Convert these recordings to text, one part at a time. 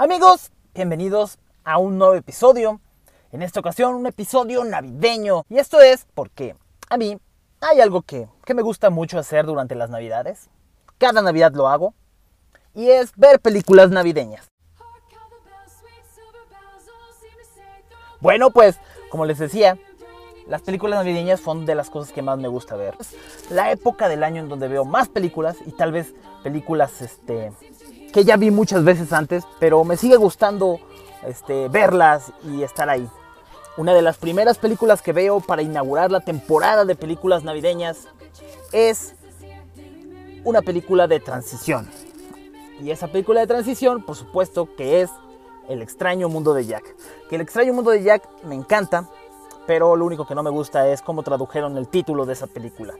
Amigos, bienvenidos a un nuevo episodio. En esta ocasión, un episodio navideño. Y esto es porque a mí hay algo que, que me gusta mucho hacer durante las navidades. Cada navidad lo hago. Y es ver películas navideñas. Bueno, pues, como les decía, las películas navideñas son de las cosas que más me gusta ver. Es la época del año en donde veo más películas y tal vez películas este, que ya vi muchas veces antes, pero me sigue gustando este, verlas y estar ahí. Una de las primeras películas que veo para inaugurar la temporada de películas navideñas es una película de transición. Y esa película de transición, por supuesto, que es El extraño mundo de Jack. Que El extraño mundo de Jack me encanta, pero lo único que no me gusta es cómo tradujeron el título de esa película.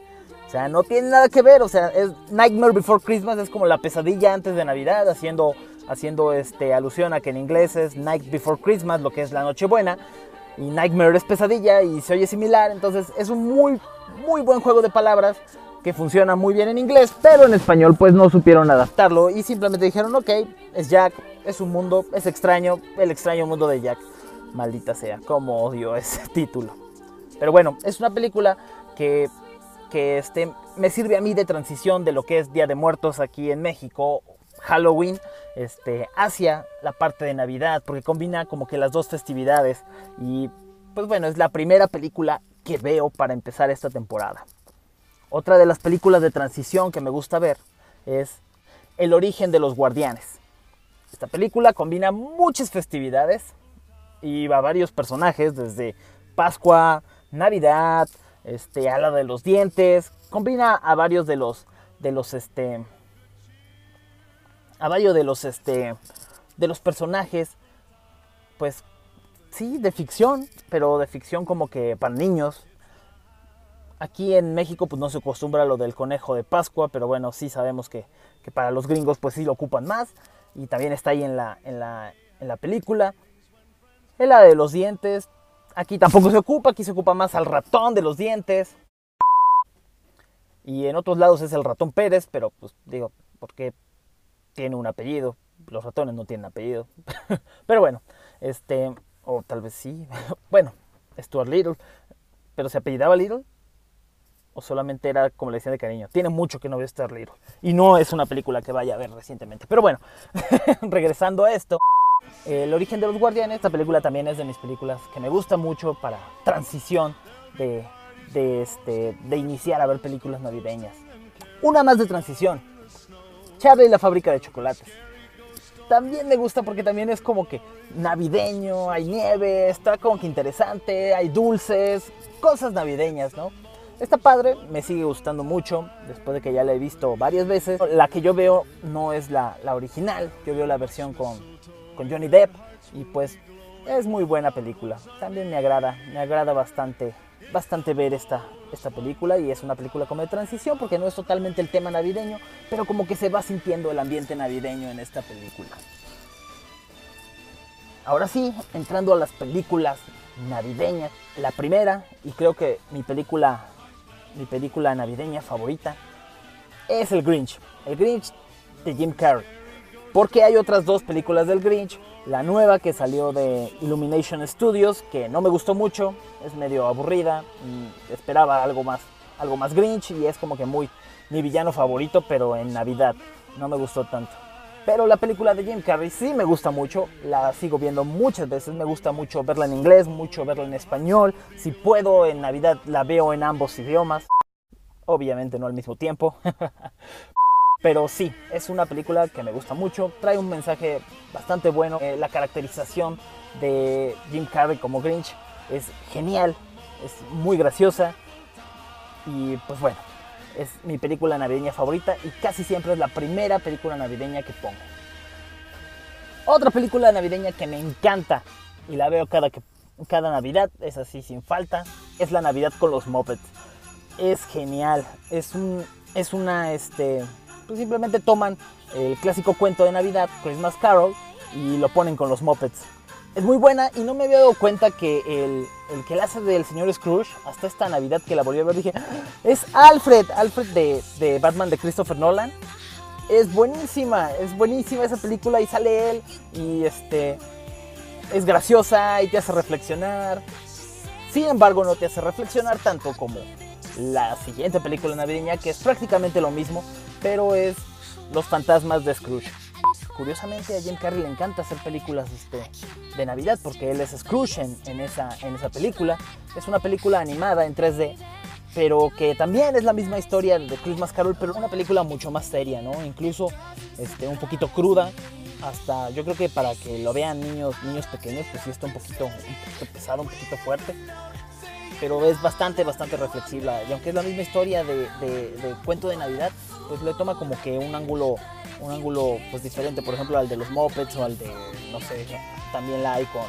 O sea, no tiene nada que ver, o sea, es Nightmare Before Christmas es como la pesadilla antes de Navidad, haciendo, haciendo este, alusión a que en inglés es Night Before Christmas, lo que es la Nochebuena, y Nightmare es pesadilla y se oye similar, entonces es un muy, muy buen juego de palabras que funciona muy bien en inglés, pero en español pues no supieron adaptarlo y simplemente dijeron, ok, es Jack, es un mundo, es extraño, el extraño mundo de Jack. Maldita sea, como odio ese título. Pero bueno, es una película que que este, me sirve a mí de transición de lo que es Día de Muertos aquí en México, Halloween, este, hacia la parte de Navidad, porque combina como que las dos festividades. Y pues bueno, es la primera película que veo para empezar esta temporada. Otra de las películas de transición que me gusta ver es El origen de los guardianes. Esta película combina muchas festividades y va varios personajes, desde Pascua, Navidad, este, ala de los dientes, combina a varios de los, de los, este, a varios de los, este, de los personajes, pues, sí, de ficción, pero de ficción como que para niños. Aquí en México pues no se acostumbra lo del conejo de Pascua, pero bueno, sí sabemos que, que para los gringos pues sí lo ocupan más. Y también está ahí en la, en la, en la película. El la de los dientes, Aquí tampoco se ocupa, aquí se ocupa más al ratón de los dientes. Y en otros lados es el ratón Pérez, pero pues digo, porque tiene un apellido. Los ratones no tienen apellido. pero bueno, este, o tal vez sí. bueno, Stuart Little. Pero se apellidaba Little o solamente era como le decía de cariño. Tiene mucho que no veo Stuart Little. Y no es una película que vaya a ver recientemente. Pero bueno, regresando a esto. El origen de los guardianes, esta película también es de mis películas que me gusta mucho para transición de, este, de iniciar a ver películas navideñas. Una más de transición, Charlie y la fábrica de chocolates. También me gusta porque también es como que navideño, hay nieve, está como que interesante, hay dulces, cosas navideñas, ¿no? Está padre, me sigue gustando mucho, después de que ya la he visto varias veces. La que yo veo no es la, la original, yo veo la versión con, con Johnny Depp y pues es muy buena película. También me agrada, me agrada bastante, bastante ver esta, esta película y es una película como de transición porque no es totalmente el tema navideño, pero como que se va sintiendo el ambiente navideño en esta película. Ahora sí, entrando a las películas navideñas, la primera y creo que mi película mi película navideña favorita es El Grinch. El Grinch de Jim Carrey. Porque hay otras dos películas del Grinch. La nueva que salió de Illumination Studios, que no me gustó mucho, es medio aburrida. esperaba algo más, algo más Grinch y es como que muy mi villano favorito, pero en Navidad. No me gustó tanto. Pero la película de Jim Carrey sí me gusta mucho, la sigo viendo muchas veces, me gusta mucho verla en inglés, mucho verla en español, si puedo en Navidad la veo en ambos idiomas, obviamente no al mismo tiempo, Pero sí, es una película que me gusta mucho, trae un mensaje bastante bueno. Eh, la caracterización de Jim Carrey como Grinch es genial, es muy graciosa y pues bueno, es mi película navideña favorita y casi siempre es la primera película navideña que pongo. Otra película navideña que me encanta y la veo cada, cada Navidad, es así sin falta, es La Navidad con los Muppets. Es genial, es, un, es una, este, pues simplemente toman el clásico cuento de Navidad, Christmas Carol, y lo ponen con los Muppets. Es muy buena y no me había dado cuenta que el, el que la hace del señor Scrooge, hasta esta Navidad que la volví a ver, dije, es Alfred, Alfred de, de Batman de Christopher Nolan. es buenísima, es buenísima esa película y sale él y este es graciosa y te hace reflexionar. Sin embargo, no te hace reflexionar tanto como la siguiente película navideña, que es prácticamente lo mismo, pero es Los fantasmas de Scrooge. Curiosamente a Jim Carrey le encanta hacer películas este, de Navidad porque él es Scrooge en, esa, en esa película. Es una película animada en 3D, pero que también es la misma historia de Christmas Carol, pero una película mucho más seria, ¿no? Incluso este, un poquito cruda, hasta yo creo que para que lo vean niños, niños pequeños, pues sí está un poquito, un poquito pesado, un poquito fuerte pero es bastante, bastante reflexiva. Y aunque es la misma historia de, cuento de Navidad, pues le toma como que un ángulo, un ángulo pues diferente, por ejemplo al de los Muppets o al de, no sé, también la hay con,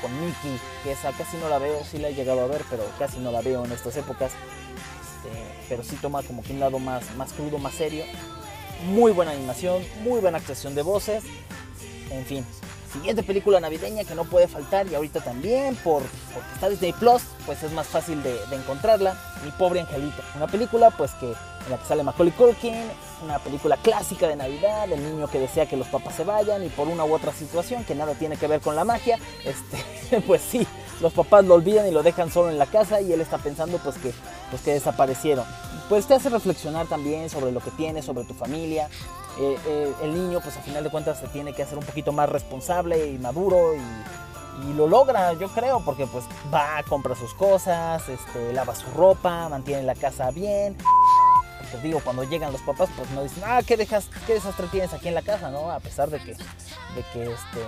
con, Mickey, que esa casi no la veo, sí la he llegado a ver, pero casi no la veo en estas épocas. Este, pero sí toma como que un lado más, más crudo, más serio. Muy buena animación, muy buena actuación de voces. En fin, siguiente película navideña que no puede faltar y ahorita también por, porque está Disney Plus, pues es más fácil de, encontrarla. Mi pobre angelito. Una película pues que en la que sale Macaulay Culkin, una película clásica de Navidad, el niño que desea que los papás se vayan y por una u otra situación que nada tiene que ver con la magia, este, pues sí, los papás lo olvidan y lo dejan solo en la casa y él está pensando pues que, pues que desaparecieron. Pues te hace reflexionar también sobre lo que tienes, sobre tu familia. Eh, eh, el niño pues a final de cuentas se tiene que hacer un poquito más responsable y maduro y, lo logra, yo creo, porque pues va, compra sus cosas, este, lava su ropa, mantiene la casa bien. Porque digo, cuando llegan los papás, pues no dicen, ah, ¿qué, dejas, qué desastre tienes aquí en la casa, ¿no? A pesar de que, de que este,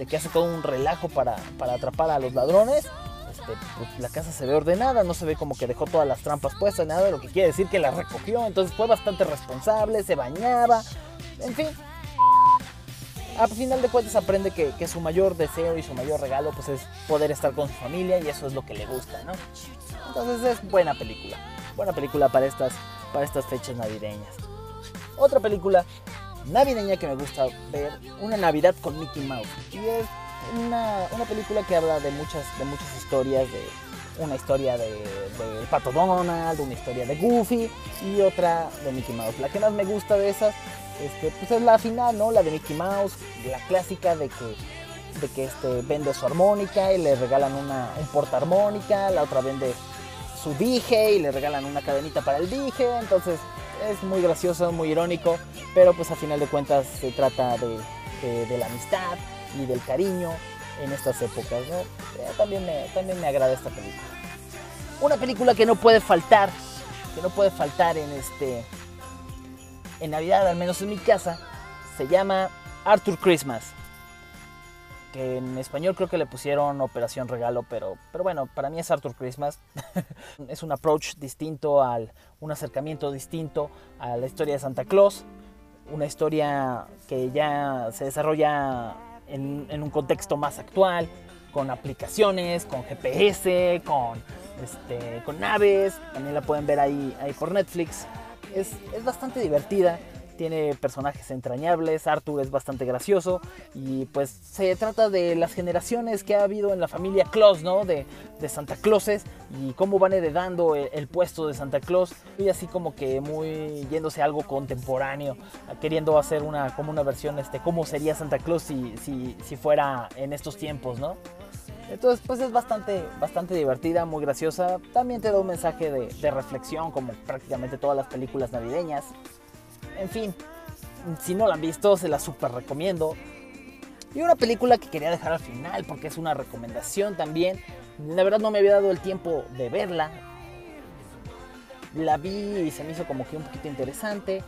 de que hace todo un relajo para, atrapar a los ladrones, este, pues, la casa se ve ordenada, no se ve como que dejó todas las trampas puestas, nada, lo que quiere decir que la recogió, entonces fue bastante responsable, se bañaba, en fin. A final de cuentas aprende que, su mayor deseo y su mayor regalo pues es poder estar con su familia y eso es lo que le gusta, ¿no? Entonces es buena película, buena película para estas, para estas fechas navideñas. Otra película navideña que me gusta ver, una Navidad con Mickey Mouse. Y es una, película que habla de muchas, de muchas historias, de una historia de, de, Pato Donald, una historia de Goofy y otra de Mickey Mouse. La que más me gusta de esas este, pues es la final, ¿no? La de Mickey Mouse, la clásica de que, de que este, vende su armónica y le regalan una, un porta armónica, la otra vende su dije y le regalan una cadenita para el dije, entonces es muy gracioso, muy irónico, pero pues a final de cuentas se trata de, la amistad y del cariño en estas épocas, ¿no? Eh, también, me, también me agrada esta película. Una película que no puede faltar, que no puede faltar en este en Navidad, al menos en mi casa, se llama Arthur Christmas que en español creo que le pusieron Operación Regalo, pero, pero bueno, para mí es Arthur Christmas. es un approach distinto, al, un acercamiento distinto a la historia de Santa Claus, una historia que ya se desarrolla en, un contexto más actual, con aplicaciones, con GPS, con, este, con naves, también la pueden ver ahí, ahí por Netflix. Es, es bastante divertida tiene personajes entrañables, Arthur es bastante gracioso y pues se trata de las generaciones que ha habido en la familia Claus, ¿no? De, Santa Clauses y cómo van heredando el, puesto de Santa Claus y así como que muy yéndose a algo contemporáneo, queriendo hacer una como una versión, este, cómo sería Santa Claus si, si, fuera en estos tiempos, ¿no? Entonces, pues es bastante, bastante divertida, muy graciosa. También te da un mensaje de, de reflexión, como prácticamente todas las películas navideñas. En fin, si no la han visto, se la super recomiendo. Y una película que quería dejar al final porque es una recomendación también. La verdad no me había dado el tiempo de verla. La vi y se me hizo como que un poquito interesante.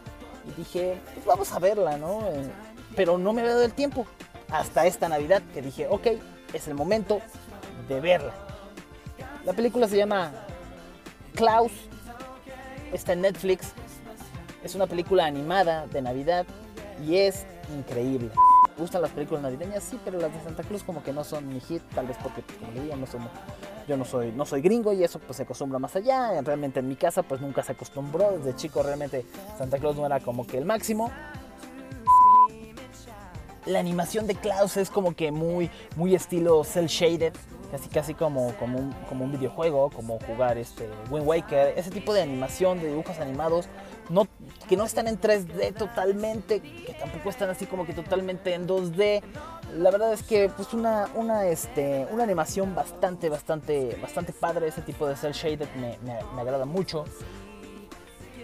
Y dije, pues vamos a verla, ¿no? Eh, pero no me había dado el tiempo. Hasta esta Navidad que dije, ok, es el momento de verla. La película se llama Klaus. Está en Netflix. Es una película animada de Navidad y es increíble. ¿Me gustan las películas navideñas? Sí, pero las de Santa Cruz como que no son mi hit, tal vez porque, pues, como no yo no soy, no soy gringo y eso pues se acostumbra más allá. Realmente en mi casa pues nunca se acostumbró. Desde chico realmente Santa Claus no era como que el máximo. La animación de Klaus es como que muy, muy estilo cel shaded casi casi como, como, un, como un videojuego, como jugar este Wind Waker, ese tipo de animación, de dibujos animados, no, que no están en 3D totalmente, que tampoco están así como que totalmente en 2D. La verdad es que pues una, una, este, una animación bastante, bastante, bastante padre. Ese tipo de cel shaded me, me, agrada mucho.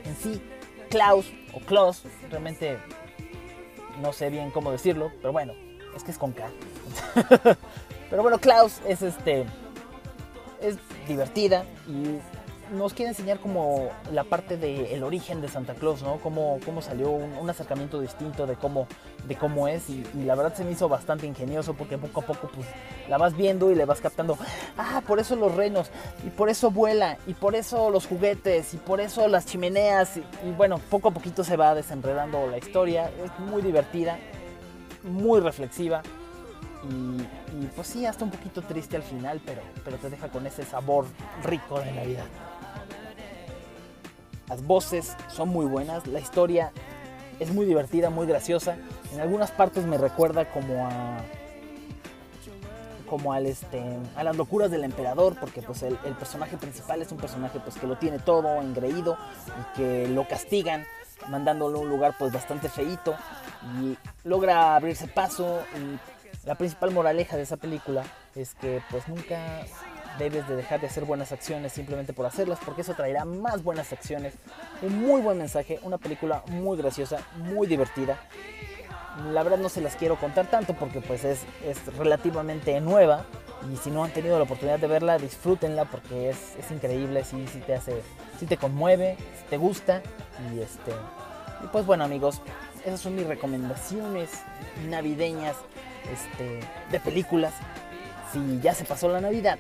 En sí, Klaus o Klaus, realmente no sé bien cómo decirlo, pero bueno, es que es con K. pero bueno, Klaus es este es divertida y nos quiere enseñar como la parte del origen de Santa Claus, ¿no? Cómo, cómo salió un, acercamiento distinto de cómo, de cómo es y, la verdad se me hizo bastante ingenioso porque poco a poco pues la vas viendo y le vas captando, ah, por eso los renos y por eso vuela y por eso los juguetes y por eso las chimeneas y, y bueno, poco a poquito se va desenredando la historia, es muy divertida, muy reflexiva y, pues sí, hasta un poquito triste al final, pero, pero te deja con ese sabor rico de Navidad. Las voces son muy buenas, la historia es muy divertida, muy graciosa. En algunas partes me recuerda como a como al este a las locuras del emperador porque pues el, personaje principal es un personaje pues que lo tiene todo engreído y que lo castigan mandándolo a un lugar pues bastante feito y logra abrirse paso la principal moraleja de esa película es que pues nunca debes de dejar de hacer buenas acciones simplemente por hacerlas, porque eso traerá más buenas acciones. Un muy buen mensaje, una película muy graciosa, muy divertida. La verdad no se las quiero contar tanto porque pues es, es relativamente nueva y si no han tenido la oportunidad de verla, disfrútenla porque es, es increíble, sí te hace, sí te conmueve, te gusta y este... Y pues bueno amigos, esas son mis recomendaciones navideñas este, de películas. Si ya se pasó la Navidad,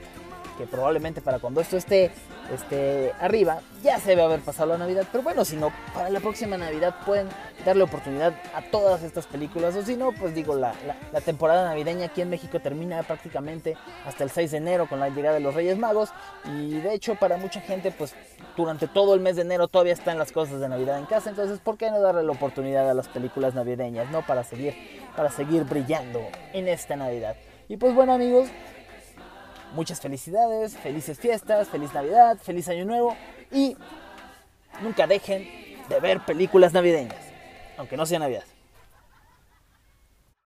que probablemente para cuando esto esté, esté arriba, ya se debe haber pasado la Navidad. Pero bueno, si no, para la próxima Navidad pueden darle oportunidad a todas estas películas. O si no, pues digo, la, la, temporada navideña aquí en México termina prácticamente hasta el 6 de enero con la llegada de los Reyes Magos. Y de hecho, para mucha gente, pues durante todo el mes de enero todavía están las cosas de Navidad en casa. Entonces, ¿por qué no darle la oportunidad a las películas navideñas, no? Para seguir para seguir brillando en esta Navidad. Y pues bueno amigos, muchas felicidades, felices fiestas, feliz Navidad, feliz Año Nuevo y nunca dejen de ver películas navideñas, aunque no sea Navidad.